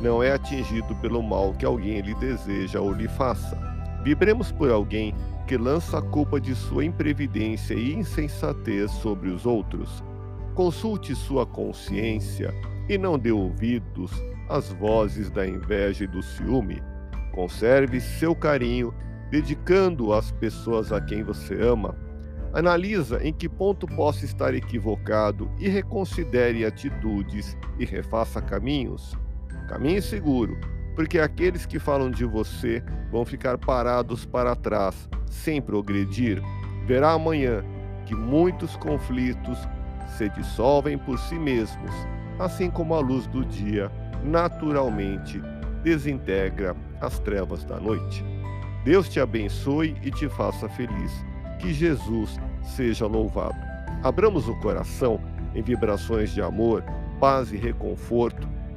não é atingido pelo mal que alguém lhe deseja ou lhe faça. Vibremos por alguém que lança a culpa de sua imprevidência e insensatez sobre os outros. Consulte sua consciência e não dê ouvidos às vozes da inveja e do ciúme. Conserve seu carinho, dedicando-o às pessoas a quem você ama. Analisa em que ponto possa estar equivocado e reconsidere atitudes e refaça caminhos. Caminhe seguro, porque aqueles que falam de você vão ficar parados para trás, sem progredir. Verá amanhã que muitos conflitos se dissolvem por si mesmos, assim como a luz do dia naturalmente desintegra as trevas da noite. Deus te abençoe e te faça feliz. Que Jesus seja louvado. Abramos o coração em vibrações de amor, paz e reconforto